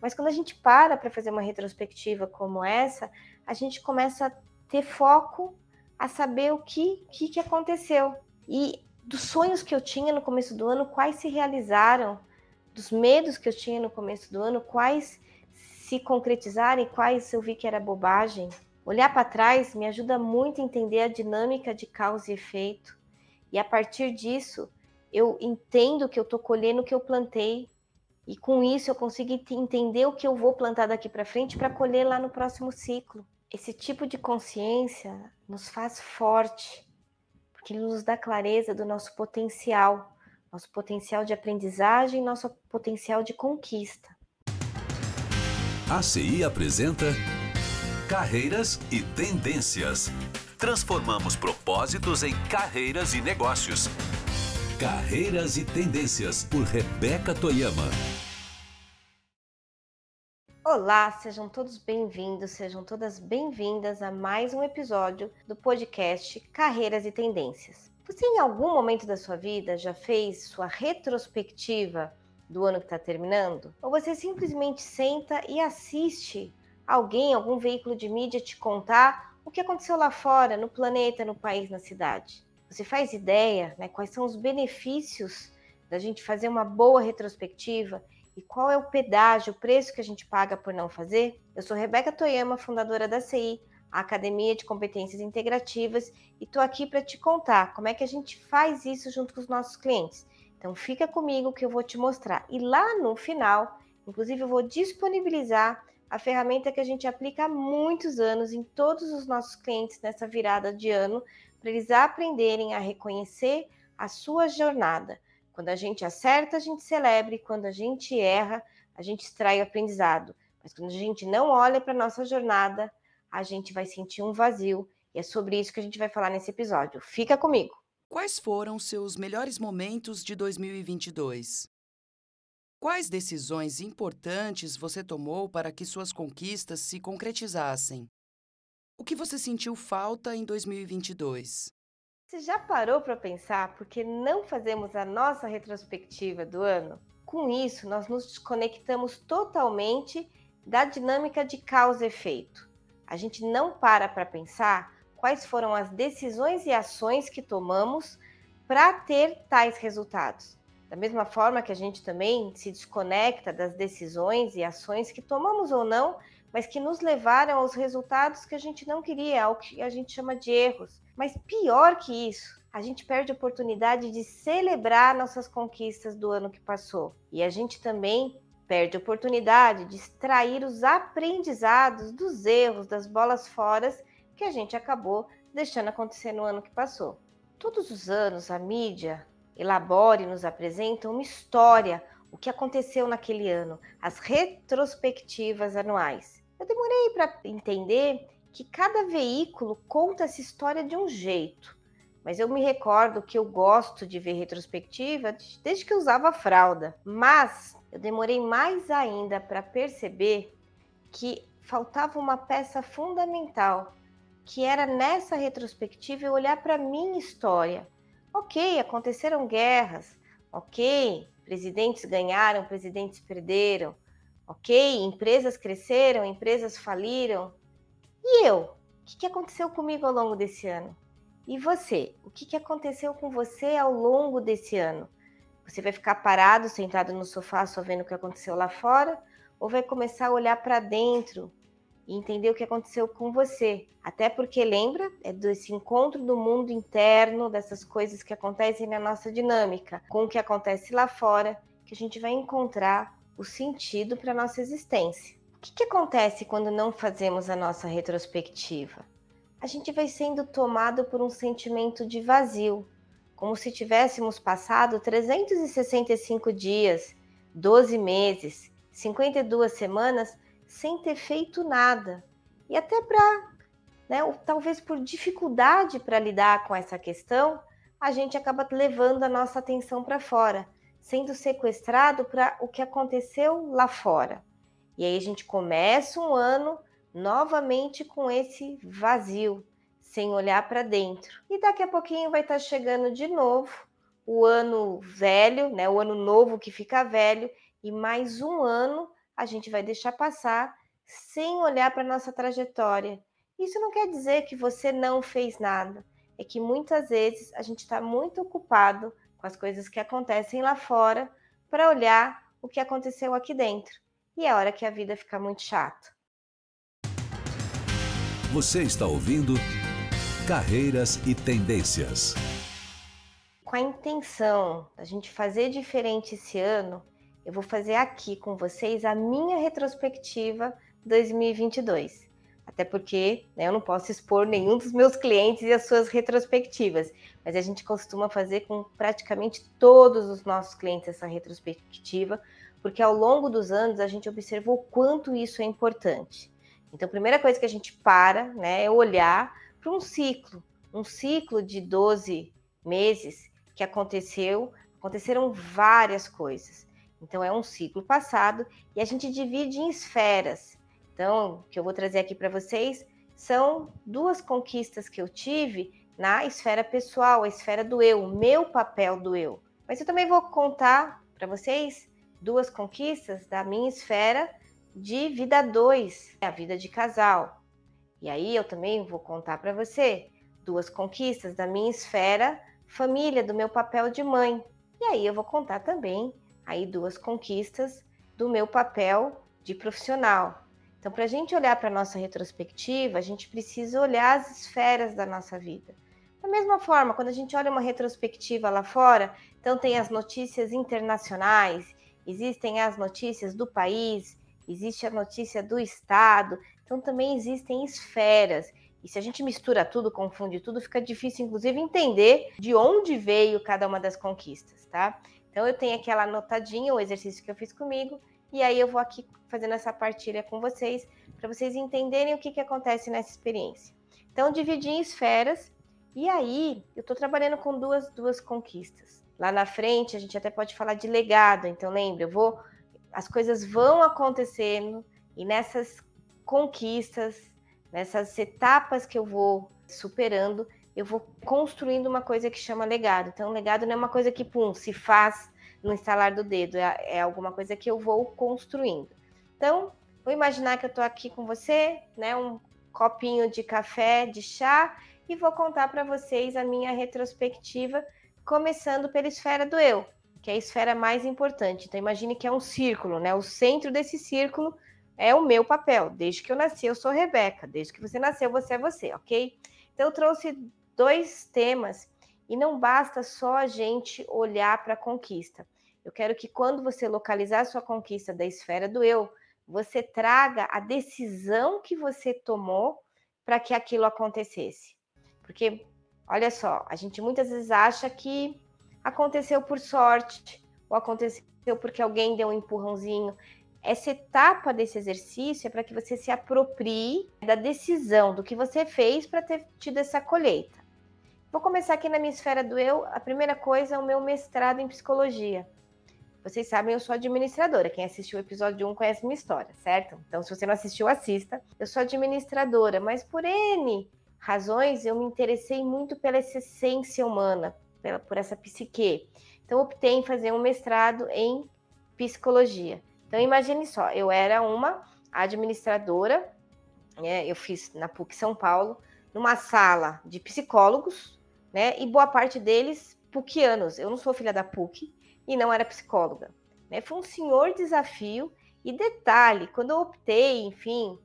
Mas quando a gente para para fazer uma retrospectiva como essa, a gente começa a ter foco a saber o que, que, que aconteceu. E dos sonhos que eu tinha no começo do ano, quais se realizaram, dos medos que eu tinha no começo do ano, quais se concretizaram e quais eu vi que era bobagem. Olhar para trás me ajuda muito a entender a dinâmica de causa e efeito. E a partir disso, eu entendo que eu estou colhendo o que eu plantei. E com isso eu consigo entender o que eu vou plantar daqui para frente para colher lá no próximo ciclo. Esse tipo de consciência nos faz forte, porque nos dá clareza do nosso potencial, nosso potencial de aprendizagem, nosso potencial de conquista. A CI apresenta Carreiras e Tendências. Transformamos propósitos em carreiras e negócios. Carreiras e Tendências, por Rebeca Toyama. Olá, sejam todos bem-vindos, sejam todas bem-vindas a mais um episódio do podcast Carreiras e Tendências. Você, em algum momento da sua vida, já fez sua retrospectiva do ano que está terminando? Ou você simplesmente senta e assiste alguém, algum veículo de mídia te contar o que aconteceu lá fora, no planeta, no país, na cidade? Você faz ideia né, quais são os benefícios da gente fazer uma boa retrospectiva e qual é o pedágio, o preço que a gente paga por não fazer? Eu sou Rebeca Toyama, fundadora da CI, a Academia de Competências Integrativas, e estou aqui para te contar como é que a gente faz isso junto com os nossos clientes. Então fica comigo que eu vou te mostrar. E lá no final, inclusive eu vou disponibilizar a ferramenta que a gente aplica há muitos anos em todos os nossos clientes nessa virada de ano, para eles aprenderem a reconhecer a sua jornada quando a gente acerta, a gente celebra, e quando a gente erra, a gente extrai o aprendizado. Mas quando a gente não olha para a nossa jornada, a gente vai sentir um vazio. E é sobre isso que a gente vai falar nesse episódio. Fica comigo! Quais foram seus melhores momentos de 2022? Quais decisões importantes você tomou para que suas conquistas se concretizassem? O que você sentiu falta em 2022? Você já parou para pensar por que não fazemos a nossa retrospectiva do ano? Com isso, nós nos desconectamos totalmente da dinâmica de causa e efeito. A gente não para para pensar quais foram as decisões e ações que tomamos para ter tais resultados. Da mesma forma que a gente também se desconecta das decisões e ações que tomamos ou não, mas que nos levaram aos resultados que a gente não queria, ao que a gente chama de erros. Mas pior que isso, a gente perde a oportunidade de celebrar nossas conquistas do ano que passou. E a gente também perde a oportunidade de extrair os aprendizados dos erros, das bolas fora que a gente acabou deixando acontecer no ano que passou. Todos os anos a mídia elabora e nos apresenta uma história, o que aconteceu naquele ano, as retrospectivas anuais. Eu demorei para entender que cada veículo conta essa história de um jeito. Mas eu me recordo que eu gosto de ver retrospectiva desde que usava fralda. Mas eu demorei mais ainda para perceber que faltava uma peça fundamental, que era nessa retrospectiva eu olhar para minha história. Ok, aconteceram guerras. Ok, presidentes ganharam, presidentes perderam. Ok, empresas cresceram, empresas faliram. E eu? O que aconteceu comigo ao longo desse ano? E você? O que aconteceu com você ao longo desse ano? Você vai ficar parado, sentado no sofá, só vendo o que aconteceu lá fora? Ou vai começar a olhar para dentro e entender o que aconteceu com você? Até porque, lembra, é desse encontro do mundo interno, dessas coisas que acontecem na nossa dinâmica, com o que acontece lá fora, que a gente vai encontrar o sentido para a nossa existência. O que, que acontece quando não fazemos a nossa retrospectiva? A gente vai sendo tomado por um sentimento de vazio, como se tivéssemos passado 365 dias, 12 meses, 52 semanas sem ter feito nada. E até para, né, talvez por dificuldade para lidar com essa questão, a gente acaba levando a nossa atenção para fora, sendo sequestrado para o que aconteceu lá fora. E aí a gente começa um ano novamente com esse vazio, sem olhar para dentro. E daqui a pouquinho vai estar tá chegando de novo o ano velho, né? O ano novo que fica velho e mais um ano a gente vai deixar passar sem olhar para nossa trajetória. Isso não quer dizer que você não fez nada, é que muitas vezes a gente está muito ocupado com as coisas que acontecem lá fora para olhar o que aconteceu aqui dentro. E é hora que a vida fica muito chata. Você está ouvindo Carreiras e Tendências. Com a intenção da gente fazer diferente esse ano, eu vou fazer aqui com vocês a minha retrospectiva 2022. Até porque né, eu não posso expor nenhum dos meus clientes e as suas retrospectivas, mas a gente costuma fazer com praticamente todos os nossos clientes essa retrospectiva, porque ao longo dos anos a gente observou quanto isso é importante. Então, a primeira coisa que a gente para né, é olhar para um ciclo, um ciclo de 12 meses que aconteceu, aconteceram várias coisas. Então, é um ciclo passado e a gente divide em esferas. Então, o que eu vou trazer aqui para vocês são duas conquistas que eu tive na esfera pessoal, a esfera do eu, meu papel do eu. Mas eu também vou contar para vocês duas conquistas da minha esfera de vida 2, a vida de casal. E aí eu também vou contar para você duas conquistas da minha esfera família, do meu papel de mãe. E aí eu vou contar também aí duas conquistas do meu papel de profissional. Então, para a gente olhar para a nossa retrospectiva, a gente precisa olhar as esferas da nossa vida. Da mesma forma, quando a gente olha uma retrospectiva lá fora, então tem as notícias internacionais, existem as notícias do país, existe a notícia do estado, então também existem esferas. E se a gente mistura tudo, confunde tudo, fica difícil, inclusive, entender de onde veio cada uma das conquistas, tá? Então eu tenho aquela anotadinha, o exercício que eu fiz comigo, e aí eu vou aqui fazendo essa partilha com vocês, para vocês entenderem o que, que acontece nessa experiência. Então, dividi em esferas, e aí eu estou trabalhando com duas, duas conquistas. Lá na frente, a gente até pode falar de legado, então lembra, eu vou. As coisas vão acontecendo, e nessas conquistas, nessas etapas que eu vou superando, eu vou construindo uma coisa que chama legado. Então, legado não é uma coisa que, pum, se faz no instalar do dedo, é, é alguma coisa que eu vou construindo. Então, vou imaginar que eu estou aqui com você, né, um copinho de café, de chá, e vou contar para vocês a minha retrospectiva, começando pela esfera do eu, que é a esfera mais importante. Então, imagine que é um círculo, né? O centro desse círculo é o meu papel. Desde que eu nasci, eu sou Rebeca. Desde que você nasceu, você é você, ok? Então, eu trouxe dois temas e não basta só a gente olhar para a conquista. Eu quero que quando você localizar a sua conquista da esfera do eu, você traga a decisão que você tomou para que aquilo acontecesse. Porque, olha só, a gente muitas vezes acha que aconteceu por sorte, ou aconteceu porque alguém deu um empurrãozinho. Essa etapa desse exercício é para que você se aproprie da decisão, do que você fez para ter tido essa colheita. Vou começar aqui na minha esfera do eu. A primeira coisa é o meu mestrado em psicologia. Vocês sabem, eu sou administradora. Quem assistiu o episódio 1 conhece minha história, certo? Então, se você não assistiu, assista. Eu sou administradora, mas por N razões eu me interessei muito pela essência humana, pela, por essa psique. Então, optei em fazer um mestrado em psicologia. Então, imagine só, eu era uma administradora, né, eu fiz na PUC São Paulo, numa sala de psicólogos, né? E boa parte deles PUCianos. Eu não sou filha da PUC e não era psicóloga. Né? Foi um senhor desafio. E detalhe, quando eu optei, enfim,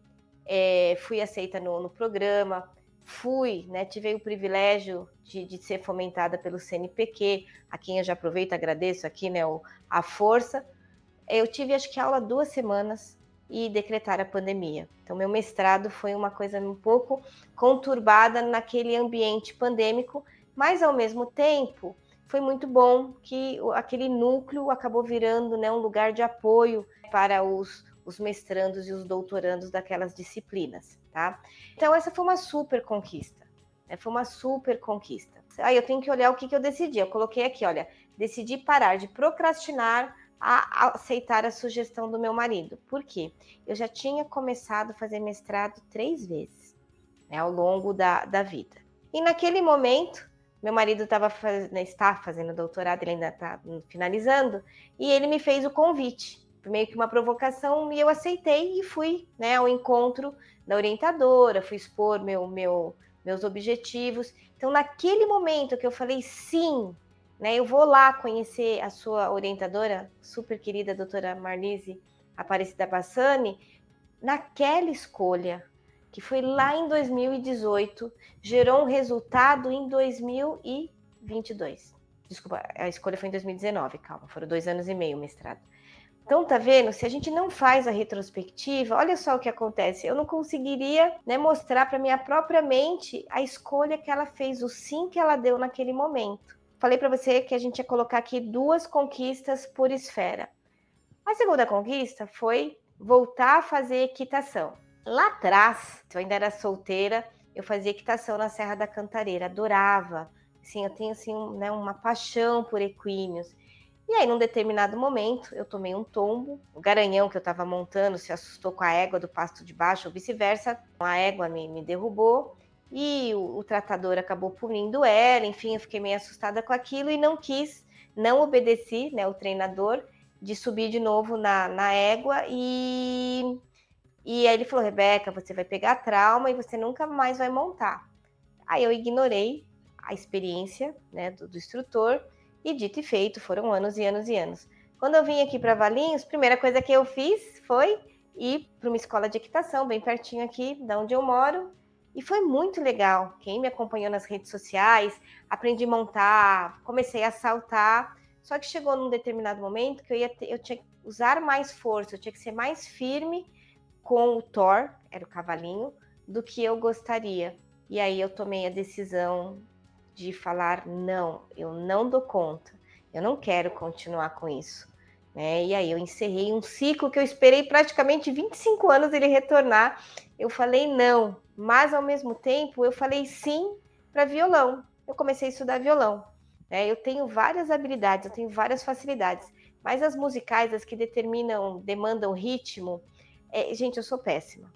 é, fui aceita no, no, programa, fui, né, tive o privilégio de, de, ser fomentada pelo CNPq, a quem eu já aproveito, agradeço aqui, né, o, a força. Eu tive, acho que, aula duas semanas e decretar a pandemia. Então, meu mestrado foi uma coisa um pouco conturbada naquele ambiente pandêmico, mas ao mesmo tempo foi muito bom que aquele núcleo acabou virando né, um lugar de apoio para os, os mestrandos e os doutorandos daquelas disciplinas, tá? Então essa foi uma super conquista, né? foi uma super conquista. Aí eu tenho que olhar o que, que eu decidi. Eu coloquei aqui, olha, decidi parar de procrastinar a aceitar a sugestão do meu marido. Por quê? Eu já tinha começado a fazer mestrado três vezes né, ao longo da, da vida. E naquele momento, meu marido tava faz... Né, está fazendo doutorado, ele ainda está finalizando, e ele me fez o convite meio que uma provocação e eu aceitei e fui, né, ao encontro da orientadora, fui expor meu, meu, meus objetivos. Então, naquele momento que eu falei sim, né, eu vou lá conhecer a sua orientadora, super querida doutora Marlise Aparecida Bassani, naquela escolha, que foi lá em 2018, gerou um resultado em 2022. Desculpa, a escolha foi em 2019, calma, foram dois anos e meio o mestrado. Então, tá vendo? Se a gente não faz a retrospectiva, olha só o que acontece. Eu não conseguiria né, mostrar para minha própria mente a escolha que ela fez, o sim que ela deu naquele momento. Falei para você que a gente ia colocar aqui duas conquistas por esfera. A segunda conquista foi voltar a fazer equitação. Lá atrás, eu ainda era solteira, eu fazia equitação na Serra da Cantareira, adorava. Sim, eu tenho assim, né, uma paixão por equíneos. E aí, num determinado momento, eu tomei um tombo. O garanhão que eu estava montando se assustou com a égua do pasto de baixo, ou vice-versa. A égua me, me derrubou e o, o, tratador acabou punindo ela. Enfim, eu fiquei meio assustada com aquilo e não quis, não obedeci né, o treinador de subir de novo na, na égua. E, e aí ele falou: Rebeca, você vai pegar trauma e você nunca mais vai montar. Aí eu ignorei a experiência né, do, do instrutor e dito e feito, foram anos e anos e anos. Quando eu vim aqui para Valinhos, primeira coisa que eu fiz foi ir para uma escola de equitação, bem pertinho aqui da onde eu moro, e foi muito legal. Quem me acompanhou nas redes sociais, aprendi a montar, comecei a saltar. Só que chegou num determinado momento que eu ia ter, eu tinha que usar mais força, eu tinha que ser mais firme com o Thor, era o cavalinho, do que eu gostaria. E aí eu tomei a decisão de falar não, eu não dou conta, eu não quero continuar com isso. Né? E aí eu encerrei um ciclo que eu esperei praticamente 25 anos ele retornar. Eu falei não, mas ao mesmo tempo eu falei sim para violão. Eu comecei a estudar violão. Né? Eu tenho várias habilidades, eu tenho várias facilidades, mas as musicais, as que determinam, demandam ritmo, é, gente, eu sou péssima.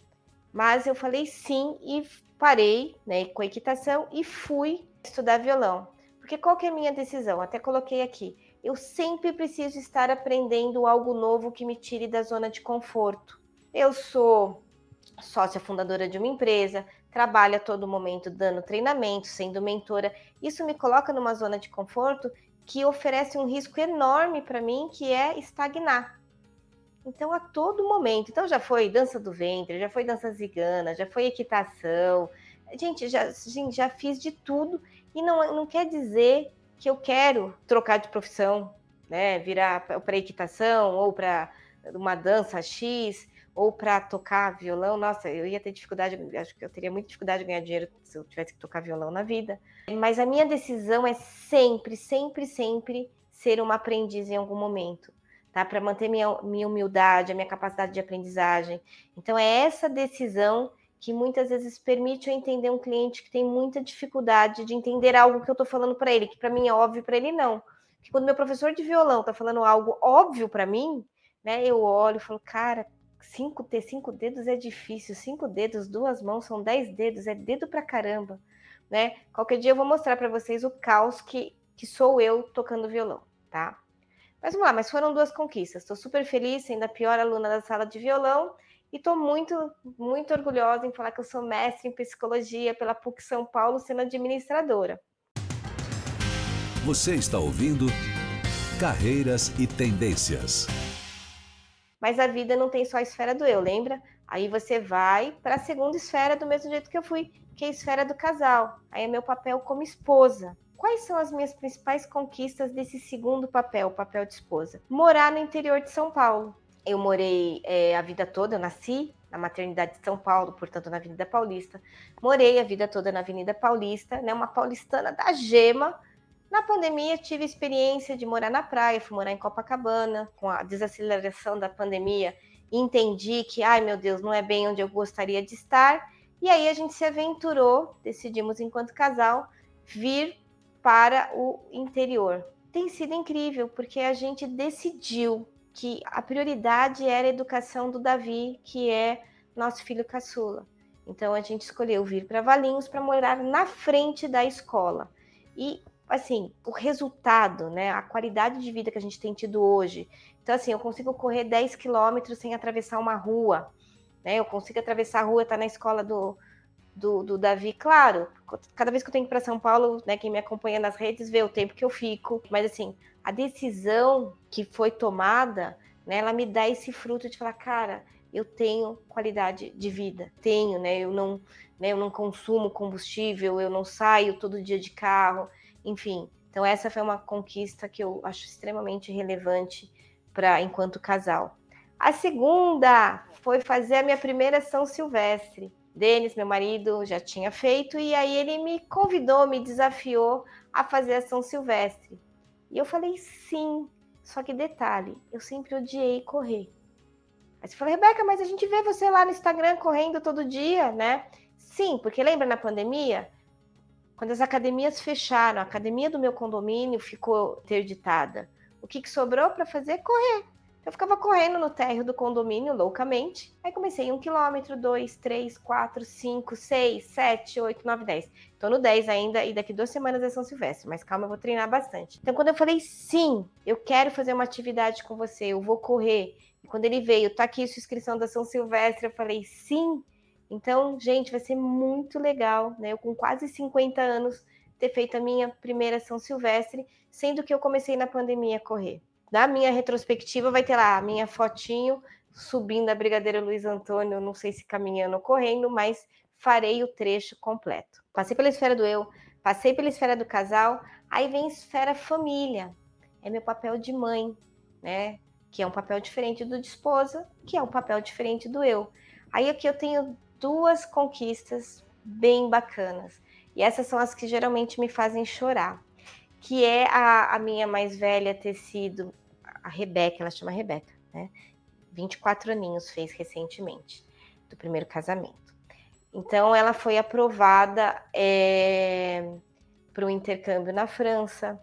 Mas eu falei sim e parei né, com a equitação e fui estudar violão. Porque qual que é a minha decisão? Até coloquei aqui. Eu sempre preciso estar aprendendo algo novo que me tire da zona de conforto. Eu sou sócia fundadora de uma empresa, trabalho a todo momento dando treinamento, sendo mentora. Isso me coloca numa zona de conforto que oferece um risco enorme para mim, que é estagnar. Então, a todo momento. Então, já foi dança do ventre, já foi dança zigana, já foi equitação, Gente, já, gente, já fiz de tudo e não, não quer dizer que eu quero trocar de profissão, né? Virar para equitação ou para uma dança X ou para tocar violão. Nossa, eu ia ter dificuldade, acho que eu teria muita dificuldade de ganhar dinheiro se eu tivesse que tocar violão na vida. Mas a minha decisão é sempre, sempre, sempre ser uma aprendiz em algum momento. Tá? Para manter minha, minha humildade, a minha capacidade de aprendizagem. Então, é essa decisão que muitas vezes permite eu entender um cliente que tem muita dificuldade de entender algo que eu estou falando para ele, que para mim é óbvio, para ele não. Que quando meu professor de violão está falando algo óbvio para mim, né, eu olho e falo, cara, cinco ter cinco dedos é difícil, cinco dedos, duas mãos são dez dedos, é dedo para caramba, né? Qualquer dia eu vou mostrar para vocês o caos que, que sou eu tocando violão, tá? Mas vamos lá, mas foram duas conquistas. Estou super feliz, sendo a pior aluna da sala de violão e estou muito, muito orgulhosa em falar que eu sou mestre em psicologia pela PUC São Paulo, sendo administradora. Você está ouvindo Carreiras e Tendências. Mas a vida não tem só a esfera do eu, lembra? Aí você vai para a segunda esfera do mesmo jeito que eu fui, que é a esfera do casal. Aí é meu papel como esposa. Quais são as minhas principais conquistas desse segundo papel, o papel de esposa? Morar no interior de São Paulo. Eu morei é, a vida toda, eu nasci na maternidade de São Paulo, portanto, na Avenida Paulista. Morei a vida toda na Avenida Paulista, né, uma paulistana da gema. Na pandemia, tive experiência de morar na praia, fui morar em Copacabana. Com a desaceleração da pandemia, entendi que, ai meu Deus, não é bem onde eu gostaria de estar. E aí a gente se aventurou, decidimos, enquanto casal, vir para o interior. Tem sido incrível, porque a gente decidiu que a prioridade era a educação do Davi, que é nosso filho caçula. Então a gente escolheu vir para Valinhos para morar na frente da escola. E assim, o resultado, né, a qualidade de vida que a gente tem tido hoje. Então, assim, eu consigo correr 10 quilômetros sem atravessar uma rua, né? Eu consigo atravessar a rua, tá na escola do, do, do Davi, claro. Cada vez que eu tenho que ir para São Paulo, né, quem me acompanha nas redes vê o tempo que eu fico. Mas, assim, a decisão que foi tomada, né, ela me dá esse fruto de falar, cara, eu tenho qualidade de vida, tenho, né? Eu não, né, eu não consumo combustível, eu não saio todo dia de carro, enfim. Então essa foi uma conquista que eu acho extremamente relevante para enquanto casal. A segunda foi fazer a minha primeira São Silvestre. Denis, meu marido, já tinha feito e aí ele me convidou, me desafiou a fazer a São Silvestre. E eu falei sim. Só que detalhe, eu sempre odiei correr. Aí você falou, Rebeca, mas a gente vê você lá no Instagram correndo todo dia, né? Sim, porque lembra na pandemia? Quando as academias fecharam, a academia do meu condomínio ficou interditada. O que, que sobrou para fazer? Correr. Eu ficava correndo no térreo do condomínio loucamente. Aí comecei um quilômetro, dois, três, quatro, cinco, seis, sete, oito, nove, dez. Tô no dez ainda e daqui duas semanas é São Silvestre, mas calma, eu vou treinar bastante. Então, quando eu falei sim, eu quero fazer uma atividade com você, eu vou correr. E quando ele veio, tá aqui sua inscrição da São Silvestre, eu falei sim, então, gente, vai ser muito legal, né? Eu com quase 50 anos ter feito a minha primeira São Silvestre, sendo que eu comecei na pandemia a correr. Da minha retrospectiva vai ter lá a minha fotinho subindo a Brigadeira Luiz Antônio, não sei se caminhando ou correndo, mas farei o trecho completo. Passei pela esfera do eu, passei pela esfera do casal, aí vem esfera família. É meu papel de mãe, né? Que é um papel diferente do de esposa, que é um papel diferente do eu. Aí aqui eu tenho duas conquistas bem bacanas. E essas são as que geralmente me fazem chorar. Que é a, a minha mais velha ter sido a Rebeca, ela chama Rebeca, né? 24 aninhos fez recentemente, do primeiro casamento. Então, ela foi aprovada é, para o intercâmbio na França.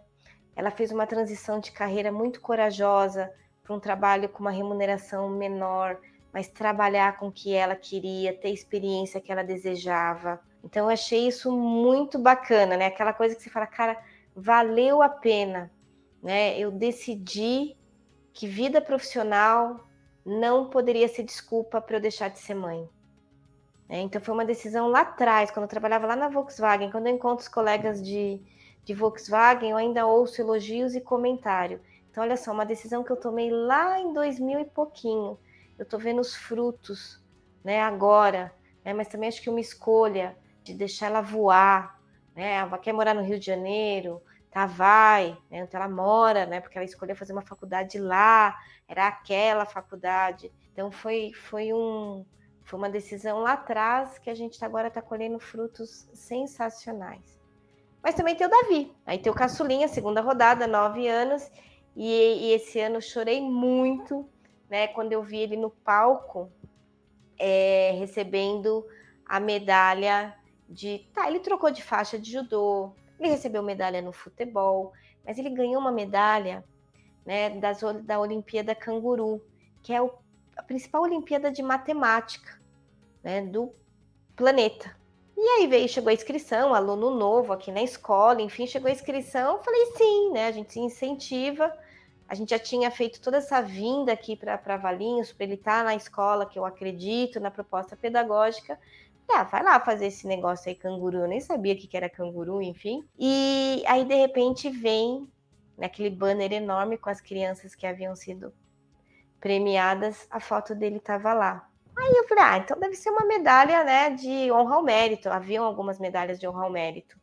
Ela fez uma transição de carreira muito corajosa para um trabalho com uma remuneração menor, mas trabalhar com o que ela queria, ter experiência que ela desejava. Então eu achei isso muito bacana, né? Aquela coisa que você fala, cara, valeu a pena, né? Eu decidi que vida profissional não poderia ser desculpa para eu deixar de ser mãe. É, então foi uma decisão lá atrás, quando eu trabalhava lá na Volkswagen, quando eu encontro os colegas de, de Volkswagen, eu ainda ouço elogios e comentário. Então, olha só, uma decisão que eu tomei lá em 2000 e pouquinho eu estou vendo os frutos, né, agora, né, mas também acho que uma escolha de deixar ela voar, né, ela quer morar no Rio de Janeiro, tá, vai, né, onde ela mora, né, porque ela escolheu fazer uma faculdade lá, era aquela faculdade, então foi, foi um, foi uma decisão lá atrás que a gente agora está colhendo frutos sensacionais. Mas também tem o Davi, aí tem o Caçulinha, segunda rodada, nove anos, e, e esse ano chorei muito, né, quando eu vi ele no palco é, recebendo a medalha de. Tá, ele trocou de faixa de judô, ele recebeu medalha no futebol, mas ele ganhou uma medalha né, das, da Olimpíada Canguru, que é o, a principal Olimpíada de matemática né, do planeta. E aí veio, chegou a inscrição, aluno novo aqui na escola, enfim, chegou a inscrição, falei sim, né? A gente se incentiva a gente já tinha feito toda essa vinda aqui para Valinhos, para ele estar tá na escola, que eu acredito na proposta pedagógica. Ah, vai lá fazer esse negócio aí, canguru. Eu nem sabia o que era canguru, enfim. E aí, de repente, vem naquele banner enorme com as crianças que haviam sido premiadas, a foto dele estava lá. Aí eu falei, ah, então deve ser uma medalha, né, de honra ao mérito. Haviam algumas medalhas de honra ao mérito.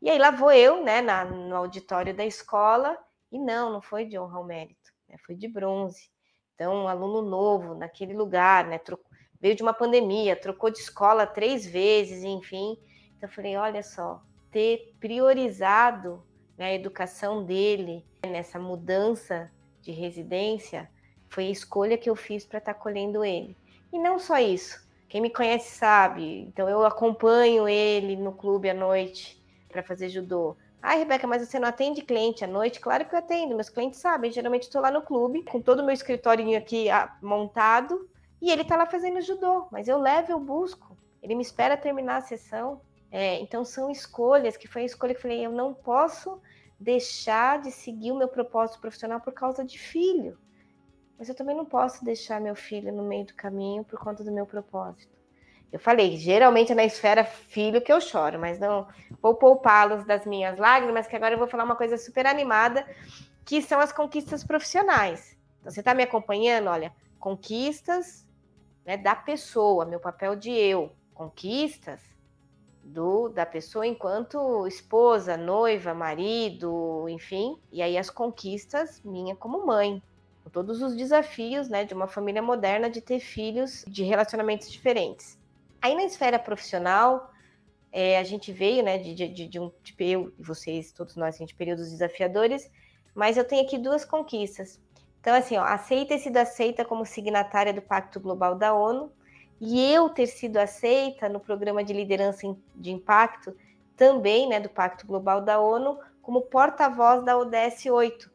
E aí lá vou eu, né, na, no auditório da escola, e não, não foi de honra ao mérito, né? foi de bronze. Então, um aluno novo naquele lugar, né? Trocou, veio de uma pandemia, trocou de escola três vezes, enfim. Então, eu falei: olha só, ter priorizado né, a educação dele nessa mudança de residência foi a escolha que eu fiz para estar tá colhendo ele. E não só isso, quem me conhece sabe, então eu acompanho ele no clube à noite para fazer judô. Ai, Rebeca, mas você não atende cliente à noite? Claro que eu atendo, meus clientes sabem. Geralmente estou lá no clube, com todo o meu escritório aqui ah, montado, e ele está lá fazendo judô. Mas eu levo, eu busco. Ele me espera terminar a sessão. É, então são escolhas que foi a escolha que eu falei, eu não posso deixar de seguir o meu propósito profissional por causa de filho. Mas eu também não posso deixar meu filho no meio do caminho por conta do meu propósito. Eu falei, geralmente é na esfera filho que eu choro, mas não vou poupá-los das minhas lágrimas, que agora eu vou falar uma coisa super animada, que são as conquistas profissionais. Então, você está me acompanhando? Olha, conquistas né, da pessoa, meu papel de eu, conquistas do da pessoa enquanto esposa, noiva, marido, enfim, e aí as conquistas minha como mãe, com todos os desafios, né, de uma família moderna de ter filhos de relacionamentos diferentes. Aí na esfera profissional, é, a gente veio, né, de, de, de um de eu e vocês, todos nós, de períodos desafiadores, mas eu tenho aqui duas conquistas. Então, assim, ó, aceita ter sido aceita como signatária do Pacto Global da ONU, e eu ter sido aceita no programa de liderança de impacto, também né, do Pacto Global da ONU, como porta-voz da ODS 8,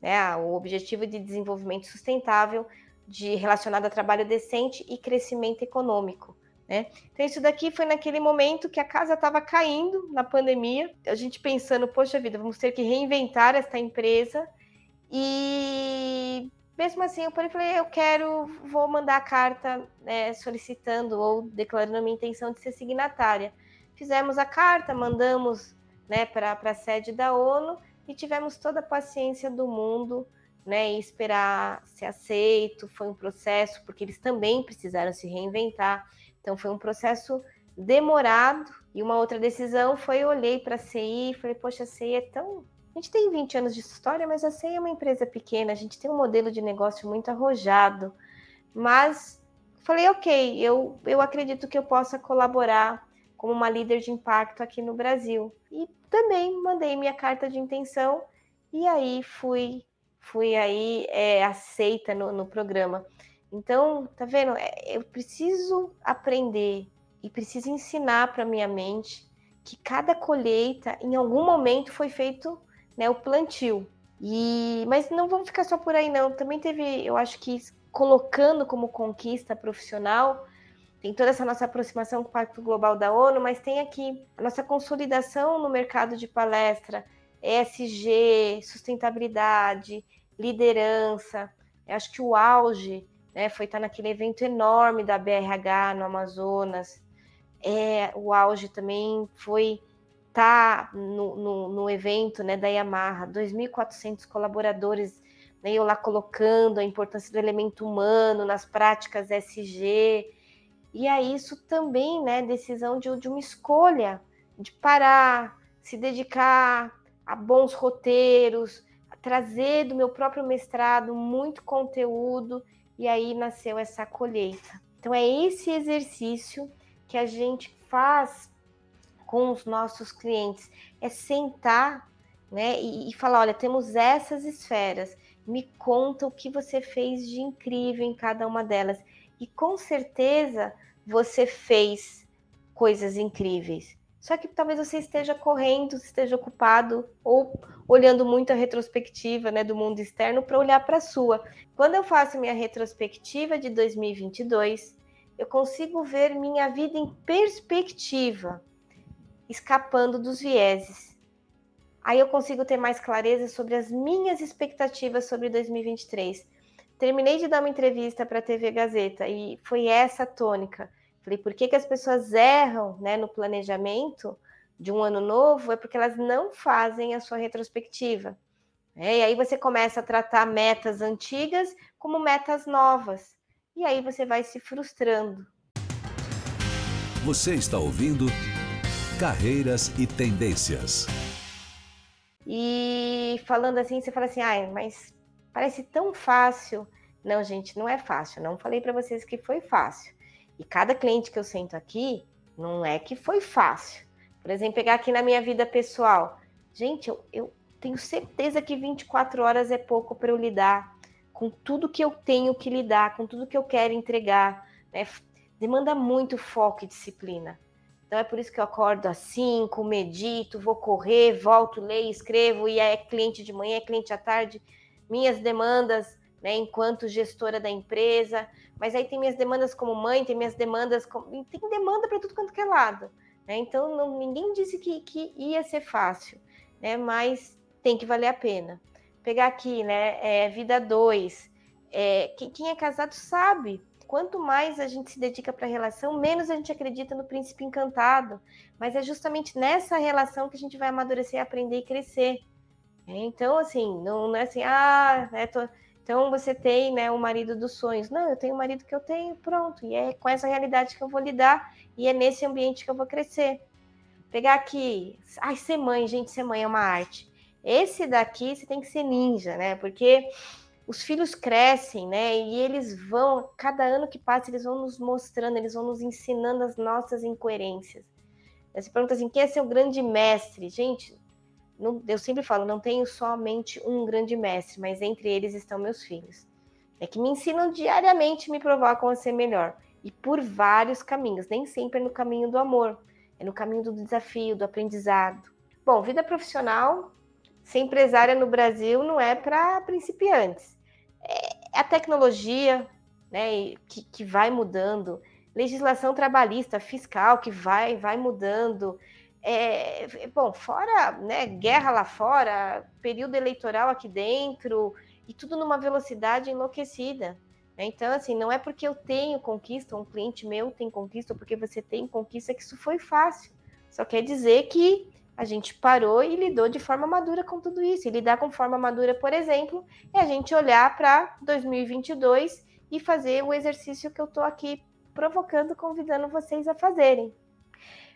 né, o Objetivo de Desenvolvimento Sustentável de, relacionado a trabalho decente e crescimento econômico. Né? Então, isso daqui foi naquele momento que a casa estava caindo na pandemia, a gente pensando, poxa vida, vamos ter que reinventar esta empresa. E mesmo assim, eu falei, eu quero, vou mandar a carta né, solicitando ou declarando a minha intenção de ser signatária. Fizemos a carta, mandamos né, para a sede da ONU e tivemos toda a paciência do mundo né, esperar ser aceito. Foi um processo, porque eles também precisaram se reinventar. Então, foi um processo demorado. E uma outra decisão foi: eu olhei para a CI e falei, poxa, a CI é tão a gente tem 20 anos de história, mas a CEI é uma empresa pequena, a gente tem um modelo de negócio muito arrojado. Mas falei, ok, eu, eu acredito que eu possa colaborar como uma líder de impacto aqui no Brasil. E também mandei minha carta de intenção e aí fui fui aí é, aceita no, no programa. Então, tá vendo? É, eu preciso aprender e preciso ensinar para minha mente que cada colheita, em algum momento, foi feito né, o plantio. E, mas não vamos ficar só por aí, não. Também teve, eu acho que colocando como conquista profissional, tem toda essa nossa aproximação com o Pacto Global da ONU, mas tem aqui a nossa consolidação no mercado de palestra, ESG, sustentabilidade, liderança. Eu acho que o auge né, foi estar naquele evento enorme da BRH no Amazonas. É, o auge também foi tá no, no, no evento né, da Yamaha, 2.400 colaboradores, né, eu lá colocando a importância do elemento humano nas práticas SG, e aí isso também, né, decisão de, de uma escolha, de parar, se dedicar a bons roteiros, a trazer do meu próprio mestrado muito conteúdo, e aí nasceu essa colheita. Então é esse exercício que a gente faz com os nossos clientes é sentar né, e, e falar: olha, temos essas esferas, me conta o que você fez de incrível em cada uma delas. E com certeza você fez coisas incríveis. Só que talvez você esteja correndo, esteja ocupado ou olhando muito a retrospectiva né, do mundo externo para olhar para a sua. Quando eu faço minha retrospectiva de 2022, eu consigo ver minha vida em perspectiva escapando dos vieses. Aí eu consigo ter mais clareza sobre as minhas expectativas sobre 2023. Terminei de dar uma entrevista para a TV Gazeta e foi essa a tônica. Falei, por que, que as pessoas erram né, no planejamento de um ano novo? É porque elas não fazem a sua retrospectiva. É, e aí você começa a tratar metas antigas como metas novas. E aí você vai se frustrando. Você está ouvindo Carreiras e tendências. E falando assim, você fala assim, ai, mas parece tão fácil. Não, gente, não é fácil. Não falei para vocês que foi fácil. E cada cliente que eu sento aqui, não é que foi fácil. Por exemplo, pegar aqui na minha vida pessoal. Gente, eu, eu tenho certeza que 24 horas é pouco para eu lidar com tudo que eu tenho que lidar, com tudo que eu quero entregar. Né? Demanda muito foco e disciplina. Então é por isso que eu acordo às 5, medito, vou correr, volto, leio, escrevo, e é cliente de manhã, é cliente à tarde. Minhas demandas, né, enquanto gestora da empresa, mas aí tem minhas demandas como mãe, tem minhas demandas como. Tem demanda para tudo quanto que é lado. Né? Então, não, ninguém disse que, que ia ser fácil, né? mas tem que valer a pena. Pegar aqui, né? É, vida 2. É, quem, quem é casado sabe. Quanto mais a gente se dedica para a relação, menos a gente acredita no príncipe encantado. Mas é justamente nessa relação que a gente vai amadurecer, aprender e crescer. É, então, assim, não, não é assim, ah, né, tô, então você tem né, o marido dos sonhos. Não, eu tenho o marido que eu tenho, pronto. E é com essa realidade que eu vou lidar e é nesse ambiente que eu vou crescer. Pegar aqui, ai, ser mãe, gente, ser mãe é uma arte. Esse daqui você tem que ser ninja, né? Porque os filhos crescem, né? E eles vão, cada ano que passa, eles vão nos mostrando, eles vão nos ensinando as nossas incoerências. Você pergunta assim: quem é seu grande mestre? Gente, não, eu sempre falo, não tenho somente um grande mestre, mas entre eles estão meus filhos. É que me ensinam diariamente, me provocam a ser melhor. E por vários caminhos, nem sempre é no caminho do amor, é no caminho do desafio, do aprendizado. Bom, vida profissional, ser empresária no Brasil não é para principiantes. É a tecnologia né, que, que vai mudando, legislação trabalhista, fiscal que vai, vai mudando, é, bom, fora né, guerra lá fora, período eleitoral aqui dentro, e tudo numa velocidade enlouquecida. Né? Então, assim, não é porque eu tenho conquista, um cliente meu tem conquista, ou porque você tem conquista, que isso foi fácil. Só quer dizer que a gente parou e lidou de forma madura com tudo isso. E lidar com forma madura, por exemplo, é a gente olhar para 2022 e fazer o exercício que eu estou aqui provocando, convidando vocês a fazerem.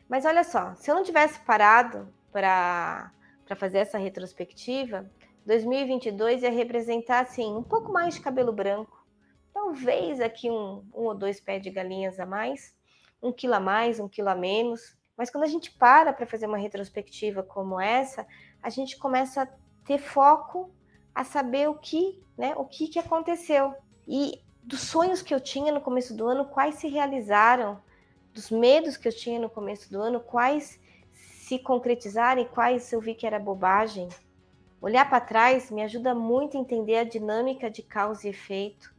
Mas olha só, se eu não tivesse parado para fazer essa retrospectiva, 2022 ia representar assim um pouco mais de cabelo branco, talvez aqui um, um ou dois pés de galinhas a mais, um quilo a mais, um quilo a menos. Mas quando a gente para para fazer uma retrospectiva como essa, a gente começa a ter foco a saber o que, né, o que, que aconteceu. E dos sonhos que eu tinha no começo do ano, quais se realizaram, dos medos que eu tinha no começo do ano, quais se concretizaram e quais eu vi que era bobagem. Olhar para trás me ajuda muito a entender a dinâmica de causa e efeito.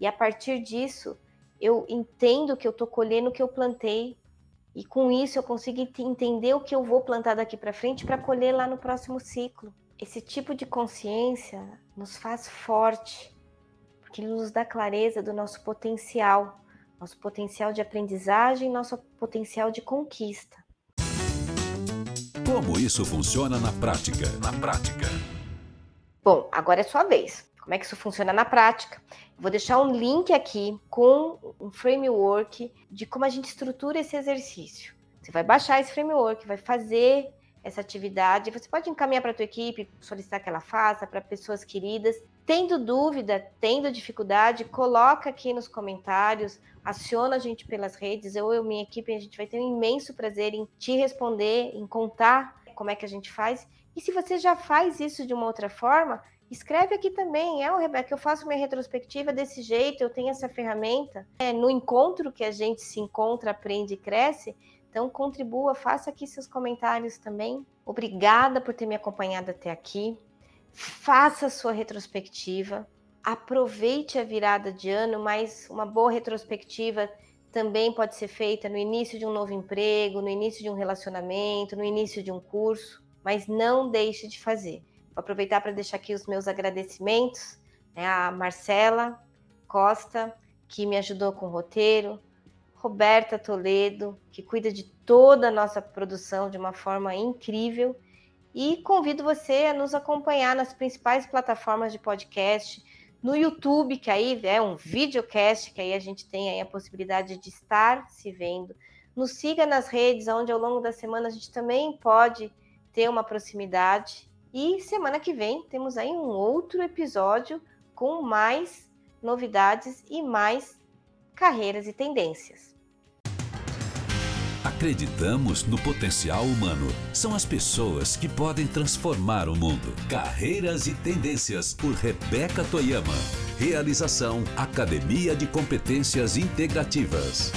E a partir disso, eu entendo que eu estou colhendo o que eu plantei. E com isso eu consigo entender o que eu vou plantar daqui para frente para colher lá no próximo ciclo. Esse tipo de consciência nos faz forte, porque ele nos dá clareza do nosso potencial nosso potencial de aprendizagem, nosso potencial de conquista. Como isso funciona na prática? Na prática. Bom, agora é sua vez. Como é que isso funciona na prática? Vou deixar um link aqui com um framework de como a gente estrutura esse exercício. Você vai baixar esse framework, vai fazer essa atividade. Você pode encaminhar para a tua equipe, solicitar que ela faça para pessoas queridas. Tendo dúvida, tendo dificuldade, coloca aqui nos comentários, aciona a gente pelas redes. Eu e minha equipe, a gente vai ter um imenso prazer em te responder, em contar como é que a gente faz. E se você já faz isso de uma outra forma, escreve aqui também. É, Rebeca, eu faço minha retrospectiva desse jeito, eu tenho essa ferramenta. É no encontro que a gente se encontra, aprende e cresce então contribua, faça aqui seus comentários também. Obrigada por ter me acompanhado até aqui. Faça sua retrospectiva. Aproveite a virada de ano, mas uma boa retrospectiva também pode ser feita no início de um novo emprego, no início de um relacionamento, no início de um curso, mas não deixe de fazer. Vou aproveitar para deixar aqui os meus agradecimentos né, Marcela Costa, que me ajudou com o roteiro, Roberta Toledo, que cuida de toda a nossa produção de uma forma incrível. E convido você a nos acompanhar nas principais plataformas de podcast, no YouTube, que aí é um videocast, que aí a gente tem aí a possibilidade de estar se vendo. Nos siga nas redes, onde ao longo da semana a gente também pode ter uma proximidade. E semana que vem temos aí um outro episódio com mais novidades e mais carreiras e tendências. Acreditamos no potencial humano. São as pessoas que podem transformar o mundo. Carreiras e Tendências por Rebeca Toyama. Realização Academia de Competências Integrativas.